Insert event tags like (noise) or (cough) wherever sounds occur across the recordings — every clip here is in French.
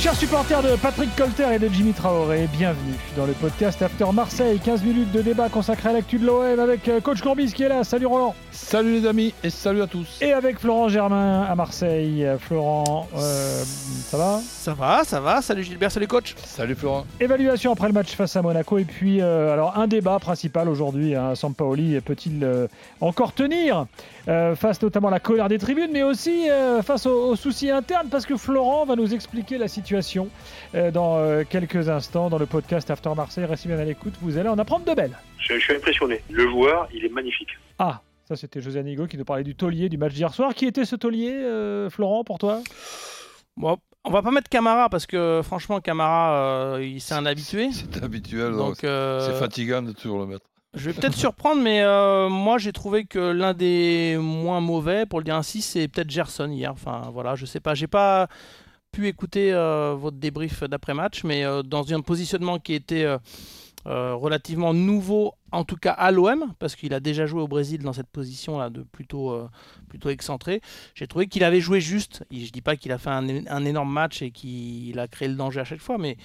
Chers supporters de Patrick Colter et de Jimmy Traoré, bienvenue dans le podcast After Marseille. 15 minutes de débat consacré à l'actu de l'OM avec euh, Coach Courbis qui est là. Salut Roland. Salut les amis et salut à tous. Et avec Florent Germain à Marseille. Euh, Florent, euh, ça va? Ça va, ça va. Salut Gilbert, salut coach. Salut Florent. Évaluation après le match face à Monaco. Et puis, euh, alors, un débat principal aujourd'hui. Hein, Sampaoli peut-il euh, encore tenir euh, face notamment à la colère des tribunes, mais aussi euh, face aux, aux soucis internes Parce que Florent va nous expliquer la situation euh, dans euh, quelques instants dans le podcast After Marseille. Restez bien à l'écoute, vous allez en apprendre de belles. Je, je suis impressionné. Le joueur, il est magnifique. Ah, ça c'était José Anigo qui nous parlait du taulier du match d'hier soir. Qui était ce taulier, euh, Florent, pour toi? Bon, on va pas mettre Camara parce que franchement Camara, euh, il c'est un habitué. C'est habituel, donc euh, c'est fatigant de toujours le mettre. je vais peut-être surprendre, mais euh, moi j'ai trouvé que l'un des moins mauvais, pour le dire ainsi, c'est peut-être Gerson hier. Enfin voilà, je sais pas, j'ai pas pu écouter euh, votre débrief d'après match, mais euh, dans un positionnement qui était euh, relativement nouveau, en tout cas à l'OM, parce qu'il a déjà joué au Brésil dans cette position-là de plutôt, plutôt excentré. J'ai trouvé qu'il avait joué juste. Je dis pas qu'il a fait un, énorme match et qu'il a créé le danger à chaque fois, mais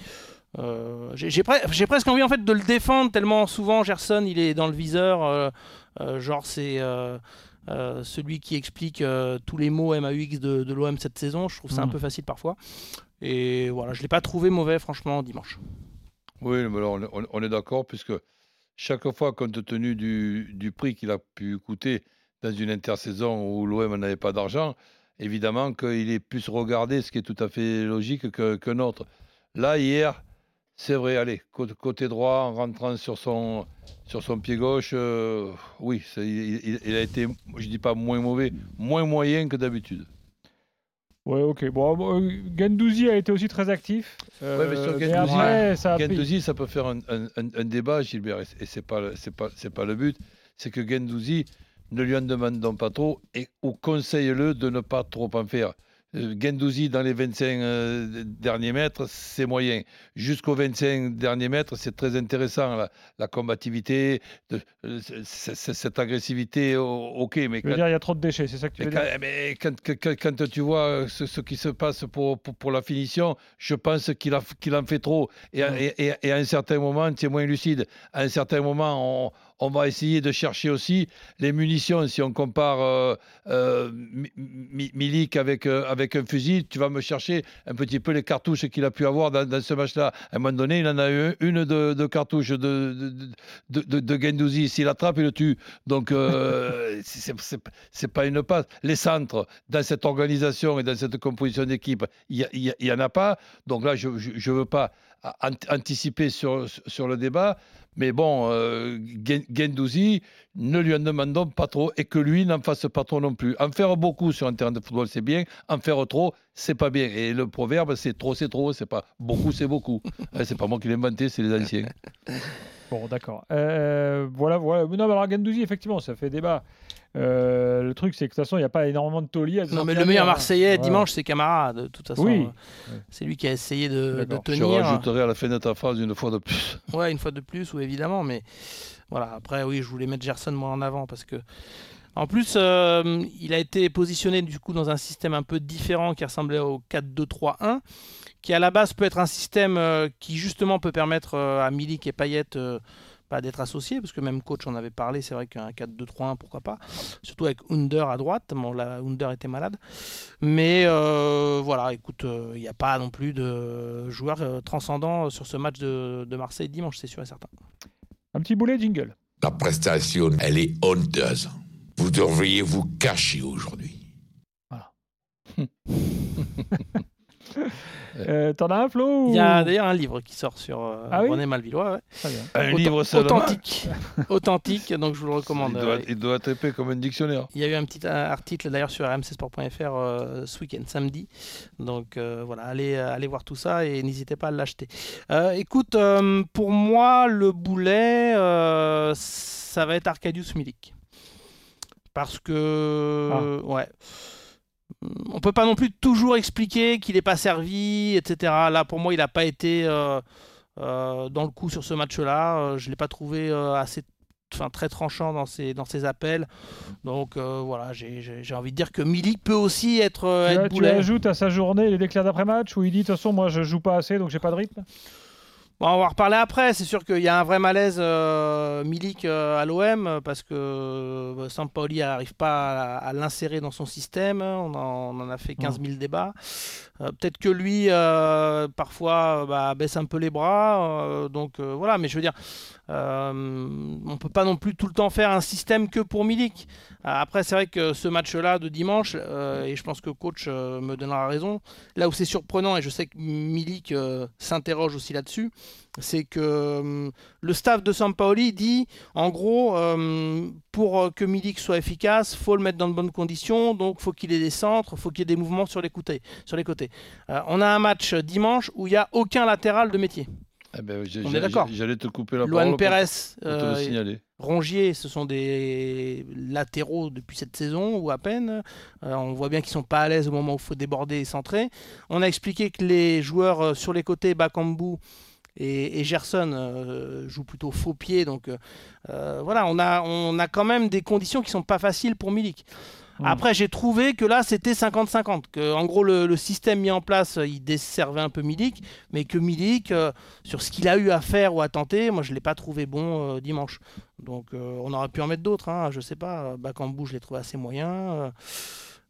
j'ai j'ai pre- j'ai presque envie en fait de le défendre tellement souvent Gerson il est dans le viseur. genre c'est euh, celui qui explique euh, tous les mots MAUX de, de l'OM cette saison. Je trouve ça un Mhm. peu facile parfois. Et voilà, je l'ai pas trouvé mauvais franchement dimanche. Oui, mais alors, on, est- on- on est d'accord, puisque chaque fois, compte tenu du, du prix qu'il a pu coûter dans une intersaison où l'OM n'avait pas d'argent, évidemment qu'il est plus regardé, ce qui est tout à fait logique que, que notre. Là, hier, c'est vrai, allez, côté, droit, en rentrant sur son, sur son pied gauche, euh, oui, il, a été, je dis pas moins mauvais, moins moyen que d'habitude. Ouais, ok. Bon, bon, euh, Gendouzi a été aussi très actif. Euh, Ouais, mais sur Gendouzi, après, ça Gendouzi, peut faire un, un- un- un débat, Gilbert, et c- et c'est pas pas le but. C'est que Gendouzi, ne lui en demandons pas trop et ou conseille-le de ne pas trop en faire. Euh, Gendouzi dans les 25 euh, derniers mètres, c'est moyen. Jusqu'aux 25 derniers mètres, c'est très intéressant la, la combativité, de- euh, cette agressivité. Ok, mais veux quand- dire, il y a trop de déchets, c'est ça que tu veux quand, dire? mais quand- tu vois ce, ce qui se passe pour, pour, pour la finition, je pense qu'il a- qu'il en fait trop. Et, et, et- et à un certain moment, tu es moins lucide. À un certain moment, on, on va essayer de chercher aussi les munitions. Si on compare euh, euh, Mi- Mi- Milik avec, euh, avec un fusil, tu vas me chercher un petit peu les cartouches qu'il a pu avoir dans, dans ce match-là. À un moment donné, il en a eu une de, de cartouches de, de, de, de, Gendouzi. S'il attrape, il le tue. Donc, (laughs) c'est- pas une passe. Les centres, dans cette organisation et dans cette composition d'équipe, il n'y en a pas. Donc là, je ne veux pas anticiper sur, sur le débat. Mais bon, euh, Gen- Gendouzi, ne lui en demandons pas trop et que lui n'en fasse pas trop non plus. En faire beaucoup sur un terrain de football, c'est bien. En faire trop, c'est pas bien. Et le proverbe, c'est trop, c'est trop. C'est pas beaucoup, c'est beaucoup. Hein, (laughs) c'est pas moi qui l'ai inventé, c'est les anciens. (laughs) Bon, d'accord. Euh, voilà, voilà. Non, mais alors Gendouzi, effectivement, ça fait débat. Euh, le truc, c'est que de toute façon, il n'y a pas énormément de tauliers. à Non mais le meilleur. Marseillais dimanche c'est Camara de toute façon. Oui. C'est lui qui a essayé de, de D'accord. Je tenir. rajouterai à la fin de ta phrase une fois de plus. (laughs) Ouais, une fois de plus, ou évidemment, mais voilà. Après, oui, je voulais mettre Gerson moi en avant parce que, en plus, euh, il a été positionné du coup dans un système un peu différent qui ressemblait au 4-2-3-1, qui à la base peut être un système euh, qui justement peut permettre euh, à Milik et Payet euh, pas d'être associés, parce que même coach en avait parlé. C'est vrai qu'un 4-2-3-1, pourquoi pas, surtout avec Under à droite. Bon, là, Under était malade, mais euh, voilà, écoute, il n'y a pas non plus de joueur euh, transcendant sur ce match de, de Marseille dimanche, c'est sûr et certain. Un petit boulet jingle. La prestation, elle est honteuse. Vous devriez vous cacher aujourd'hui. (laughs) Euh, T'en as un, Flo Il y a d'ailleurs un livre qui sort sur euh, Ah oui René Malvillois. ouais. Très bien. Un livre seulement. authentique. authentique, donc je vous le recommande. Il doit, Euh, il doit être épais comme un dictionnaire. Il y a eu un petit article d'ailleurs sur rmcsport.fr euh, ce week-end, samedi. Donc euh, voilà, allez, allez voir tout ça et n'hésitez pas à l'acheter. Euh, écoute, euh, pour moi, le boulet, euh, ça va être Arcadius Milik. Parce que, ouais. On peut pas non plus toujours expliquer qu'il n'est pas servi, etc. Là, pour moi, il n'a pas été euh, euh, dans le coup sur ce match-là. Euh, je ne l'ai pas trouvé assez enfin, très tranchant dans ses, dans ses appels. Donc euh, voilà, j'ai- envie de dire que Milik peut aussi être, Tu, être tu ajoutes à sa journée les déclats d'après-match où il dit de toute façon, moi je joue pas assez donc j'ai pas de rythme Bon, on va en reparler après. C'est sûr qu'il y a un vrai malaise euh, Milik euh, à l'OM parce que euh, Sampaoli n'arrive pas à, à l'insérer dans son système. On en, on en a fait 15 000 débats. Euh, Peut-être que lui, parfois, bah, baisse un peu les bras. donc voilà, mais je veux dire, on peut pas non plus tout le temps faire un système que pour Milik. Après, c'est vrai que ce match-là de dimanche, et je pense que le coach me donnera raison, là où c'est surprenant, et je sais que Milik s'interroge aussi là-dessus, c'est que euh, le staff de Sampaoli dit, en gros, euh, pour que Milik soit efficace, faut le mettre dans de bonnes conditions, donc faut qu'il ait des centres, faut qu'il y ait des mouvements sur les côtés. Sur les côtés. Euh, on a un match dimanche où il n'y a aucun latéral de métier. Eh ben, On est d'accord. J'allais te couper la Luan parole Pérez, pour te le signaler. Rongier, ce sont des latéraux depuis cette saison ou à peine. Euh, on voit bien qu'ils sont pas à l'aise au moment où il faut déborder et centrer. On a expliqué que les joueurs sur les côtés, Bakambu et, et Gerson, euh, jouent plutôt faux pied. Donc euh, voilà, on a, on a quand même des conditions qui sont pas faciles pour Milik. Mm. Après, j'ai trouvé que là, c'était 50-50. Que, en gros, le, le système mis en place, il desservait un peu Milik, mais que Milik, euh, sur ce qu'il a eu à faire ou à tenter, moi, je ne l'ai pas trouvé bon euh, dimanche. Donc, euh, on aurait pu en mettre d'autres. Hein, je sais pas. Bakambu, je l'ai trouvé assez moyen.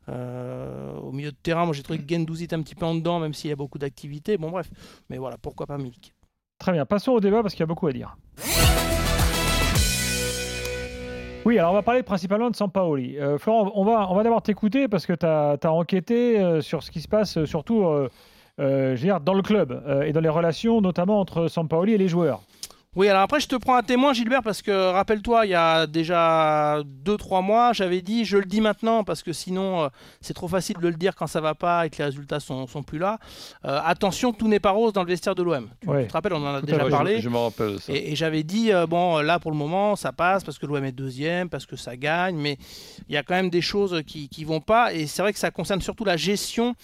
Au milieu de terrain, moi, j'ai trouvé que Gendouzi était un petit peu en dedans, même s'il y a beaucoup d'activité. Bon, bref. Mais voilà, pourquoi pas Milik? Très bien, passons au débat parce qu'il y a beaucoup à dire. Oui, alors on va parler principalement de Sampaoli. Euh, Florent, on va, d'abord t'écouter parce que tu as, enquêté euh, sur ce qui se passe, euh, surtout euh, dans le club et dans les relations, notamment entre Sampaoli et les joueurs. Oui, alors après, je te prends un témoin, Gilbert, parce que rappelle-toi, il y a déjà 2-3 mois, j'avais dit, je le dis maintenant, parce que sinon, euh, c'est trop facile de le dire quand ça va pas et que les résultats sont, sont plus là. Euh, attention, tout n'est pas rose dans le vestiaire de l'OM. Tu, Ouais. tu te rappelles, on en a Tout déjà parlé. Je, je me rappelle ça. Et, et j'avais dit, euh, bon, là pour le moment, ça passe parce que l'OM est deuxième, parce que ça gagne, mais il y a quand même des choses qui ne vont pas. Et c'est vrai que ça concerne surtout la gestion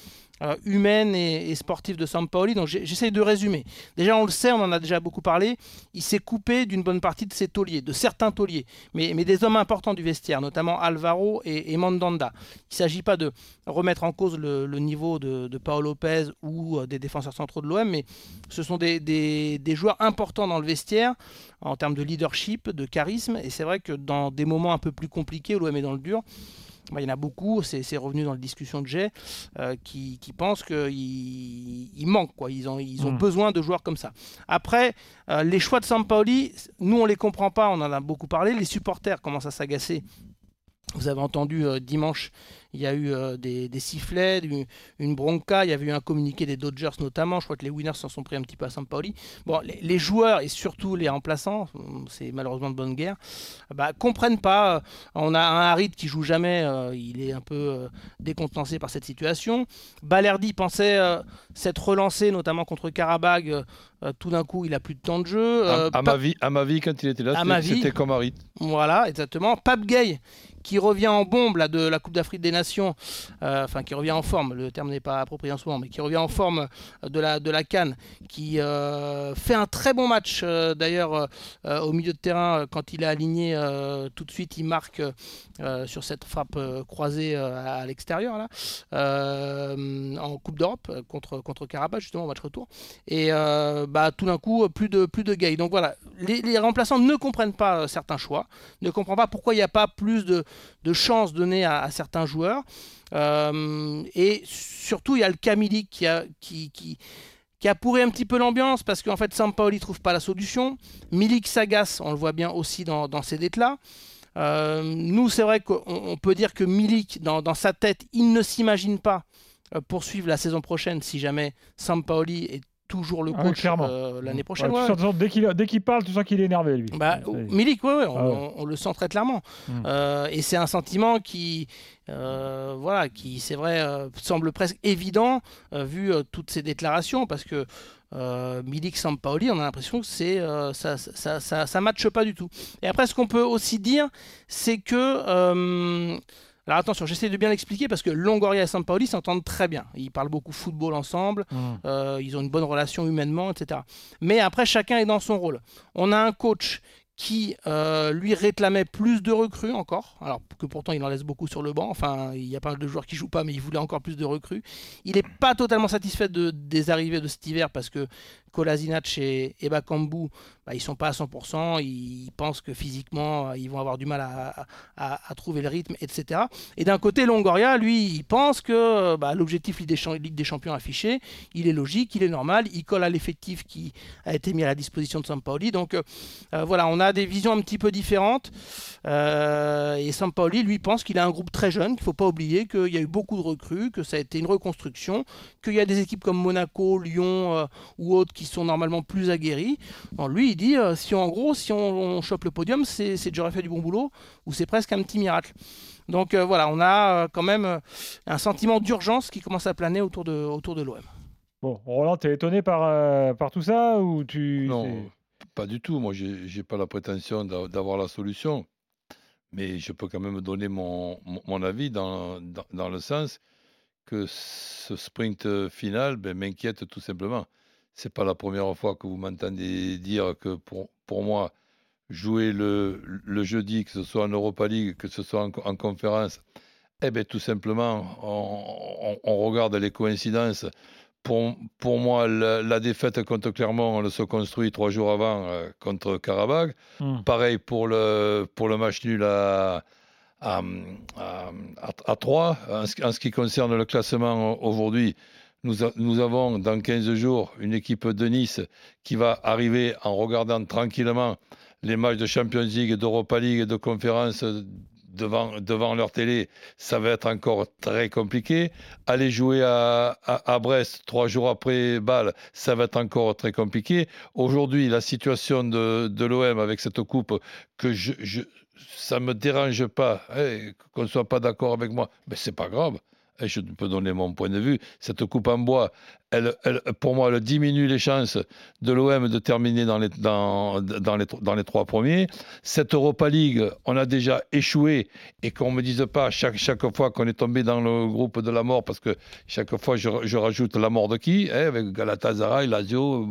euh, humaine et, sportive de Sampaoli. Donc j'essaye de résumer. Déjà, on le sait, on en a déjà beaucoup parlé, il s'est coupé d'une bonne partie de ses tauliers, de certains tauliers, mais, des hommes importants du vestiaire, notamment Alvaro et, et Mandanda. Il ne s'agit pas de remettre en cause le, niveau de, Paolo Lopez ou euh, des défenseurs centraux de l'OM, mais ce sont des, des- des joueurs importants dans le vestiaire en termes de leadership, de charisme. Et c'est vrai que dans des moments un peu plus compliqués l'OM est dans le dur, il y en a beaucoup, c'est revenu dans la discussion de Jay, euh, qui, qui pensent qu'il il manque, quoi. ils ont, ils ont Mm. besoin de joueurs comme ça. Après, euh, les choix de Sampaoli, nous on les comprend pas, on en a beaucoup parlé, les supporters commencent à s'agacer. Vous avez entendu euh, dimanche, il y a eu euh, des, des sifflets, une bronca, il y avait eu un communiqué des Dodgers notamment, je crois que les winners s'en sont pris un petit peu à Sampaoli. Bon, les, les joueurs et surtout les remplaçants, c'est malheureusement de bonne guerre, bah, comprennent pas. euh, On a un Harid qui joue jamais, euh, il est un peu euh, décontenancé par cette situation. Balerdi pensait s'être relancé, notamment contre Karabag. tout d'un coup, il a plus de temps de jeu. À, à Pa- ma vie, à ma vie, quand il était là, c'était- ma vie. c'était comme Harit. voilà, exactement. Pape Gay, qui revient en bombe là, de la Coupe d'Afrique des Nations, euh, enfin qui revient en forme, le terme n'est pas approprié en ce moment, mais qui revient en forme euh, de la, de Cannes, qui euh, fait un très bon match d'ailleurs au milieu de terrain, quand il est aligné, tout de suite il marque sur cette frappe croisée à, l'extérieur, là, en Coupe d'Europe, contre, contre justement, au match retour. Et bah, tout d'un coup, plus de, plus de. Donc voilà, les, remplaçants ne comprennent pas certains choix ne comprend pas pourquoi il n'y a pas plus de, de chances données à, certains joueurs. Euh, et surtout, il y a le Camille qui a, qui, qui, qui a pourri un petit peu l'ambiance parce qu'en fait, Sampaoli trouve pas la solution. Milik s'agace, on le voit bien aussi dans, dans ces dettes-là. Euh, nous, c'est vrai qu'on on peut dire que Milik, dans, dans sa tête, il ne s'imagine pas euh, poursuivre la saison prochaine si jamais Sampaoli est toujours le Ah oui, coach euh, l'année Ouais, prochaine. Ouais, sens- dès qu'il qu'il parle, tu sens qu'il est énervé, lui. bah, Milik, ouais, ouais, on, Ah ouais. on- on le sent très clairement. Mm. Euh, et c'est un sentiment qui, euh, voilà, qui c'est vrai, euh, semble presque évident euh, vu toutes ces déclarations, parce que Milik Sampaoli, on a l'impression que c'est ça, ça, ça, ça matche pas du tout. Et après, ce qu'on peut aussi dire, c'est que Alors attention, j'essaie de bien l'expliquer parce que Longoria et Sampaoli s'entendent très bien. Ils parlent beaucoup football ensemble, Mmh. euh, ils ont une bonne relation humainement, etc. Mais après, chacun est dans son rôle. On a un coach qui, euh, lui, réclamait plus de recrues encore, alors que pourtant il en laisse beaucoup sur le banc. Enfin, il y a pas mal de joueurs qui jouent pas, mais il voulait encore plus de recrues. Il n'est pas totalement satisfait de, des arrivées de cet hiver parce que Kolasinac et, et Bakambu, bah, ils sont pas à 100%. Ils pensent que physiquement, euh, ils vont avoir du mal à, trouver le rythme, etc. Et d'un côté, Longoria, lui, il pense que bah, l'objectif Ligue des, Ligue des Champions affiché, il est logique, il est normal, il colle à l'effectif qui a été mis à la disposition de Sampaoli. Donc euh, euh, voilà, on a des visions un petit peu différentes. Euh, et Sampaoli, lui, pense qu'il a un groupe très jeune, qu'il ne faut pas oublier qu'il y a eu beaucoup de recrues, que ça a été une reconstruction, qu'il y a des équipes comme Monaco, Lyon ou autres qui sont normalement plus aguerries. Lui, dit, euh, si en gros, si on, on chope le podium, c'est j'aurais fait du bon boulot, ou c'est presque un petit miracle. Donc euh, voilà, on a euh, quand même euh, un sentiment d'urgence qui commence à planer autour de, autour de l'OM. Bon, Roland, t'es étonné par, euh, par tout ça ou tu Non, pas du tout. Moi, j'ai pas la prétention d'a- d'avoir la solution. Mais je peux quand même donner mon, mon- mon avis dans, dans, dans le sens que ce sprint final ben, m'inquiète tout simplement. C'est pas la première fois que vous m'entendez dire que pour, pour moi, jouer le, le jeudi, que ce soit en Europa League, que ce soit en, en conférence, eh bien, tout simplement, on, on- on regarde les coïncidences. Pour, pour moi, la, la défaite contre Clermont, elle se construit trois jours avant euh, contre Karabakh. Hmm. Pareil pour le, pour le match nul à, à, à, à 3. En ce, en ce qui concerne le classement aujourd'hui, nous, avons dans 15 jours une équipe de Nice qui va arriver en regardant tranquillement les matchs de Champions League, d'Europa League de conférence devant, devant leur télé. Ça va être encore très compliqué. Aller jouer à, à, Brest trois jours après Bâle, ça va être encore très compliqué. Aujourd'hui, la situation de, de l'OM avec cette coupe, que ça ne me dérange pas, hein, qu'on ne soit pas d'accord avec moi, mais c'est pas grave. Et je peux donner mon point de vue. Cette coupe en bois, elle, pour moi, elle diminue les chances de l'OM de terminer dans les, dans, les, dans les trois premiers. Cette Europa League, on a déjà échoué et qu'on ne me dise pas chaque, chaque fois qu'on est tombé dans le groupe de la mort, parce que chaque fois je, je rajoute la mort de qui? Hein, Avec Galatasaray, Lazio,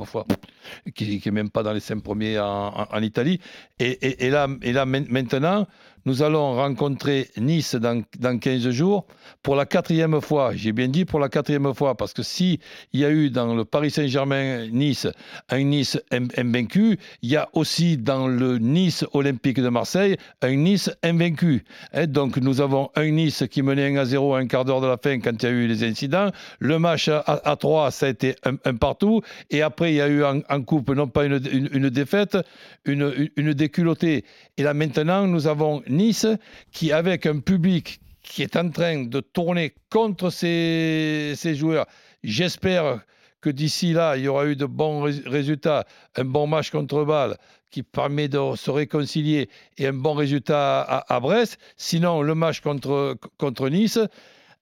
qui n'est même pas dans les cinq premiers en, en, Italie. Et, et, là, et là, maintenant, nous allons rencontrer Nice dans, dans 15 jours pour la quatrième fois. J'ai bien dit pour la quatrième fois, parce que si il y a eu dans le Paris Saint-Germain-Nice un Nice invaincu, il y a aussi dans le Nice Olympique de Marseille un Nice invaincu. Et donc nous avons un Nice qui menait 1 à 0 à un quart d'heure de la fin quand il y a eu les incidents. Le match à, à 3, ça a été un, partout. Et après, il y a eu en, coupe, non pas une, une, défaite, une, une, une déculottée. Et là maintenant, nous avons Nice qui, avec un public qui est en train de tourner contre ses, joueurs, j'espère que d'ici là, il y aura eu de bons résultats, un bon match contre Bâle qui permet de se réconcilier et un bon résultat à, à Brest. Sinon, le match contre, contre Nice,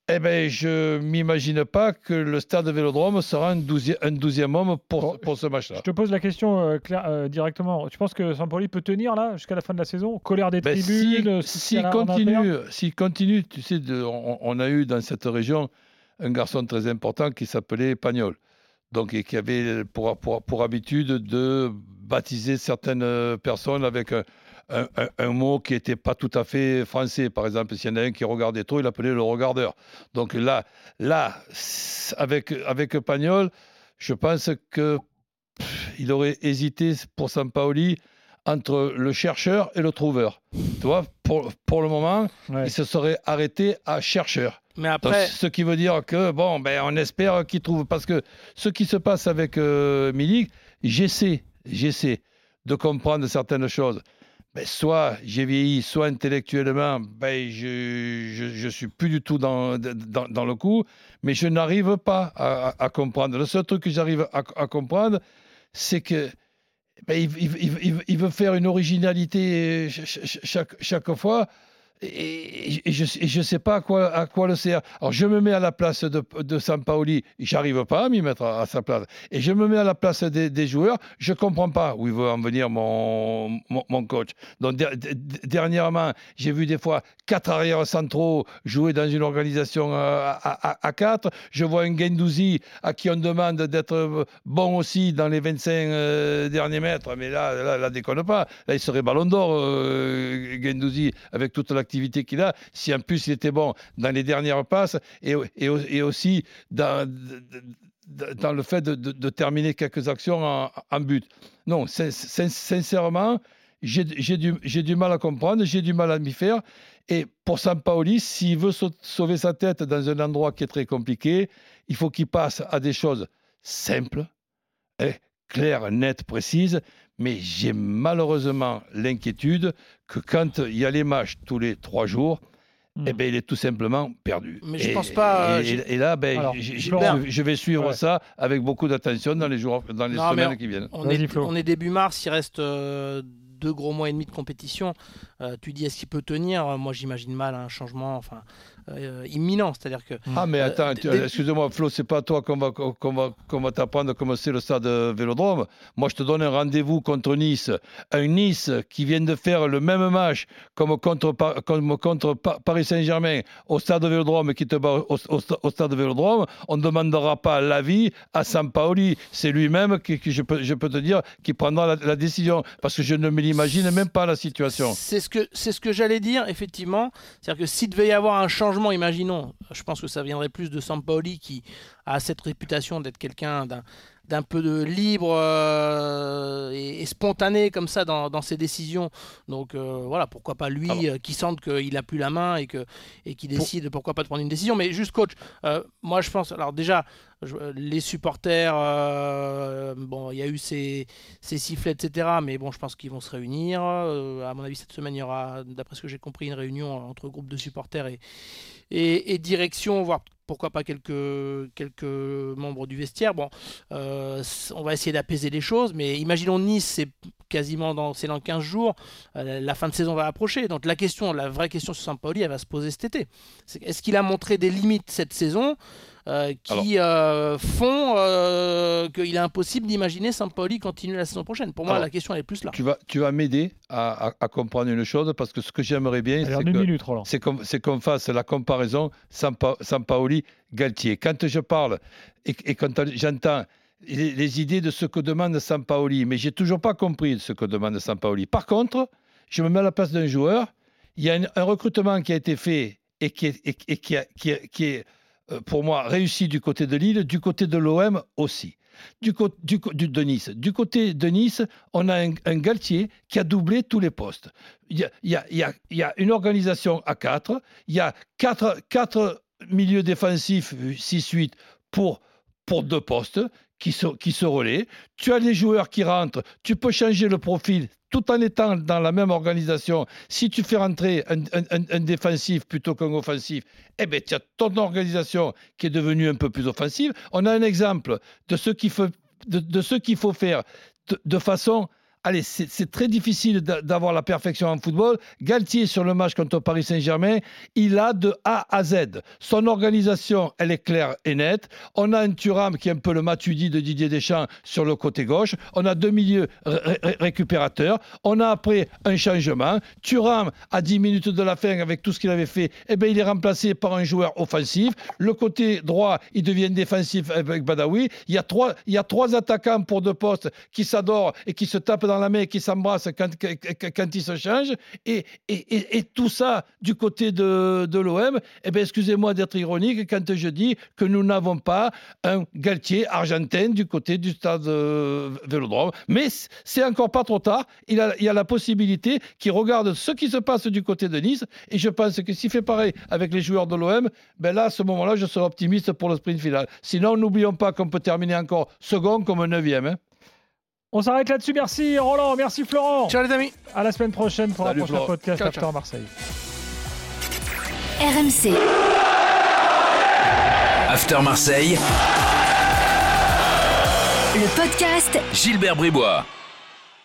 eh ben, je m'imagine pas que le stade Vélodrome sera un douzième, un douzième homme pour, pour ce match-là. Je te pose la question euh, clair, euh, directement. Tu penses que Sampoli peut tenir là jusqu'à la fin de la saison? Colère des ben tribunes S'il si, si continue, si continue, tu sais, de, on, on, a eu dans cette région un garçon très important qui s'appelait Pagnol. Donc, et qui avait pour, pour, pour habitude de baptiser certaines personnes avec un, un, un, un, mot qui n'était pas tout à fait français. Par exemple, s'il y en a un qui regardait trop, il appelait le regardeur. Donc là, là avec, avec Pagnol, je pense que pff, il aurait hésité pour Sampaoli entre le chercheur et le trouveur. Tu vois, pour, pour le moment, ouais. il se serait arrêté à chercheur. Mais après... Donc, ce qui veut dire que, bon, ben, on espère qu'il trouve. Parce que ce qui se passe avec euh, Milik, j'essaie, j'essaie de comprendre certaines choses. Ben, soit j'ai vieilli, soit intellectuellement, ben, je je, je suis plus du tout dans, dans, le coup, mais je n'arrive pas à, comprendre. Le seul truc que j'arrive à, comprendre, c'est que ben, il, il, veut faire une originalité chaque, chaque fois. Et, je ne sais pas à quoi, le sert. Alors, je me mets à la place de, de Sampaoli, j'arrive pas à m'y mettre à, sa place. Et je me mets à la place des, joueurs, je comprends pas où il veut en venir mon, mon, coach. Donc, der, dernièrement, j'ai vu des fois quatre arrières centraux jouer dans une organisation à, à, à, quatre. Je vois un Gendouzi à qui on demande d'être bon aussi dans les 25 euh, derniers mètres. Mais là, là, là, déconne pas. Là, il serait ballon d'or, euh, avec toute la l'activité qu'il a, si en plus il était bon dans les dernières passes et, et, aussi dans, dans le fait de, de, terminer quelques actions en, but. Non, sincèrement, j'ai du, du mal à comprendre, j'ai du mal à m'y faire. Et pour Sampaoli, s'il veut sauver sa tête dans un endroit qui est très compliqué, il faut qu'il passe à des choses simples, hein, claires, nettes, précises, mais j'ai malheureusement l'inquiétude que quand il y a les matchs tous les trois jours, mm. eh ben, il est tout simplement perdu. Mais je et, pense pas. Et, et, et là, ben, Alors, je, je, vais suivre ouais. ça avec beaucoup d'attention dans les jours, dans les non, semaines on, qui viennent. On est, on est, début mars, il reste. Euh, deux gros mois et demi de compétition, euh, tu dis est-ce qu'il peut tenir? Moi j'imagine mal un changement enfin, euh, imminent. C'est-à-dire que. Ah, mais attends, euh, excuse-moi, Flo, c'est pas toi qu'on va, qu'on va, qu'on va t'apprendre comment c'est le stade Vélodrome. Moi, je te donne un rendez-vous contre Nice. Un Nice qui vient de faire le même match comme contre, comme contre Paris Saint-Germain au stade Vélodrome qui te bat au, au, au stade Vélodrome. On ne demandera pas l'avis à Sampaoli. C'est lui-même qui, qui, je, peux, je peux te dire, qui prendra la, la décision. Parce que je ne me l'imagine même pas la situation. C'est ce que, c'est ce que j'allais dire, effectivement. C'est-à-dire que s'il devait y avoir un changement imaginons, je pense que ça viendrait plus de Sampaoli qui a cette réputation d'être quelqu'un d'un d'un peu de libre euh, et, et, spontané comme ça dans, dans ses décisions. Donc euh, voilà, pourquoi pas lui euh, qui sente qu'il a plus la main et que et qui décide pour... pourquoi pas de prendre une décision. Mais juste coach, euh, moi je pense. Alors déjà, je, les supporters, euh, bon, il y a eu ces, ces, sifflets, etc. Mais bon, je pense qu'ils vont se réunir. à mon avis, cette semaine, il y aura, d'après ce que j'ai compris, une réunion entre groupes de supporters et, et, et direction, voire pourquoi pas quelques, membres du vestiaire. Bon, euh, on va essayer d'apaiser les choses, mais imaginons Nice, c'est quasiment dans, c'est dans 15 jours, euh, la fin de saison va approcher. Donc la question, la vraie question sur Saint-Pauli, elle va se poser cet été. Est-ce qu'il a montré des limites cette saison? Euh, qui euh, font euh, qu'il est impossible d'imaginer Saint-Pauli continuer la saison prochaine. Pour moi, Alors, la question elle est plus là. Tu vas, tu vas m'aider à, à, à, comprendre une chose parce que ce que j'aimerais bien, c'est qu'on qu'on fasse la comparaison Saint-Paoli-Galtier. Quand je parle et, et quand j'entends les, les, idées de ce que demande Saint-Paoli, mais j'ai toujours pas compris ce que demande Saint-Paoli. Par contre, je me mets à la place d'un joueur. Il y a un, un, recrutement qui a été fait et qui est, et, et qui, a, qui, a, qui est pour moi, réussi du côté de Lille, du côté de l'OM aussi. Du, du, de Nice. Du côté de Nice, on a un, un Galtier qui a doublé tous les postes. Il y a, une organisation à 4, il y a 4, 4 milieux défensifs, 6-8 pour, pour deux postes qui se, qui relaient. Tu as les joueurs qui rentrent, tu peux changer le profil tout en étant dans la même organisation, si tu fais rentrer un, défensif plutôt qu'un offensif, eh bien, tu as ton organisation qui est devenue un peu plus offensive. On a un exemple de ce qu'il faut, faire de façon allez, c'est très difficile d'avoir la perfection en football. Galtier, sur le match contre Paris Saint-Germain, il a de A à Z. Son organisation, elle est claire et nette. On a un Thuram qui est un peu le Matuidi de Didier Deschamps sur le côté gauche. On a deux milieux ré récupérateurs. On a après un changement. Thuram, à 10 minutes de la fin, avec tout ce qu'il avait fait, eh bien, il est remplacé par un joueur offensif. Le côté droit, il devient défensif avec Badawi. Il y a trois, il y a trois attaquants pour deux postes qui s'adorent et qui se tapent dans la main, qui s'embrassent quand, quand, ils se changent, et, et, et, et, tout ça du côté de, l'OM, eh bien, excusez-moi d'être ironique quand je dis que nous n'avons pas un Galtier argentin du côté du stade euh, Vélodrome. Mais c'est encore pas trop tard. Il il a la possibilité qu'il regarde ce qui se passe du côté de Nice, et je pense que s'il fait pareil avec les joueurs de l'OM, ben là, à ce moment-là, je serai optimiste pour le sprint final. Sinon, n'oublions pas qu'on peut terminer encore second comme neuvième. Hein. On s'arrête là-dessus. Merci Roland, merci Florent. Ciao les amis. À la semaine prochaine pour Salut, un prochain podcast ciao, After ciao. Marseille. RMC. After Marseille. Le podcast Gilbert Bribois.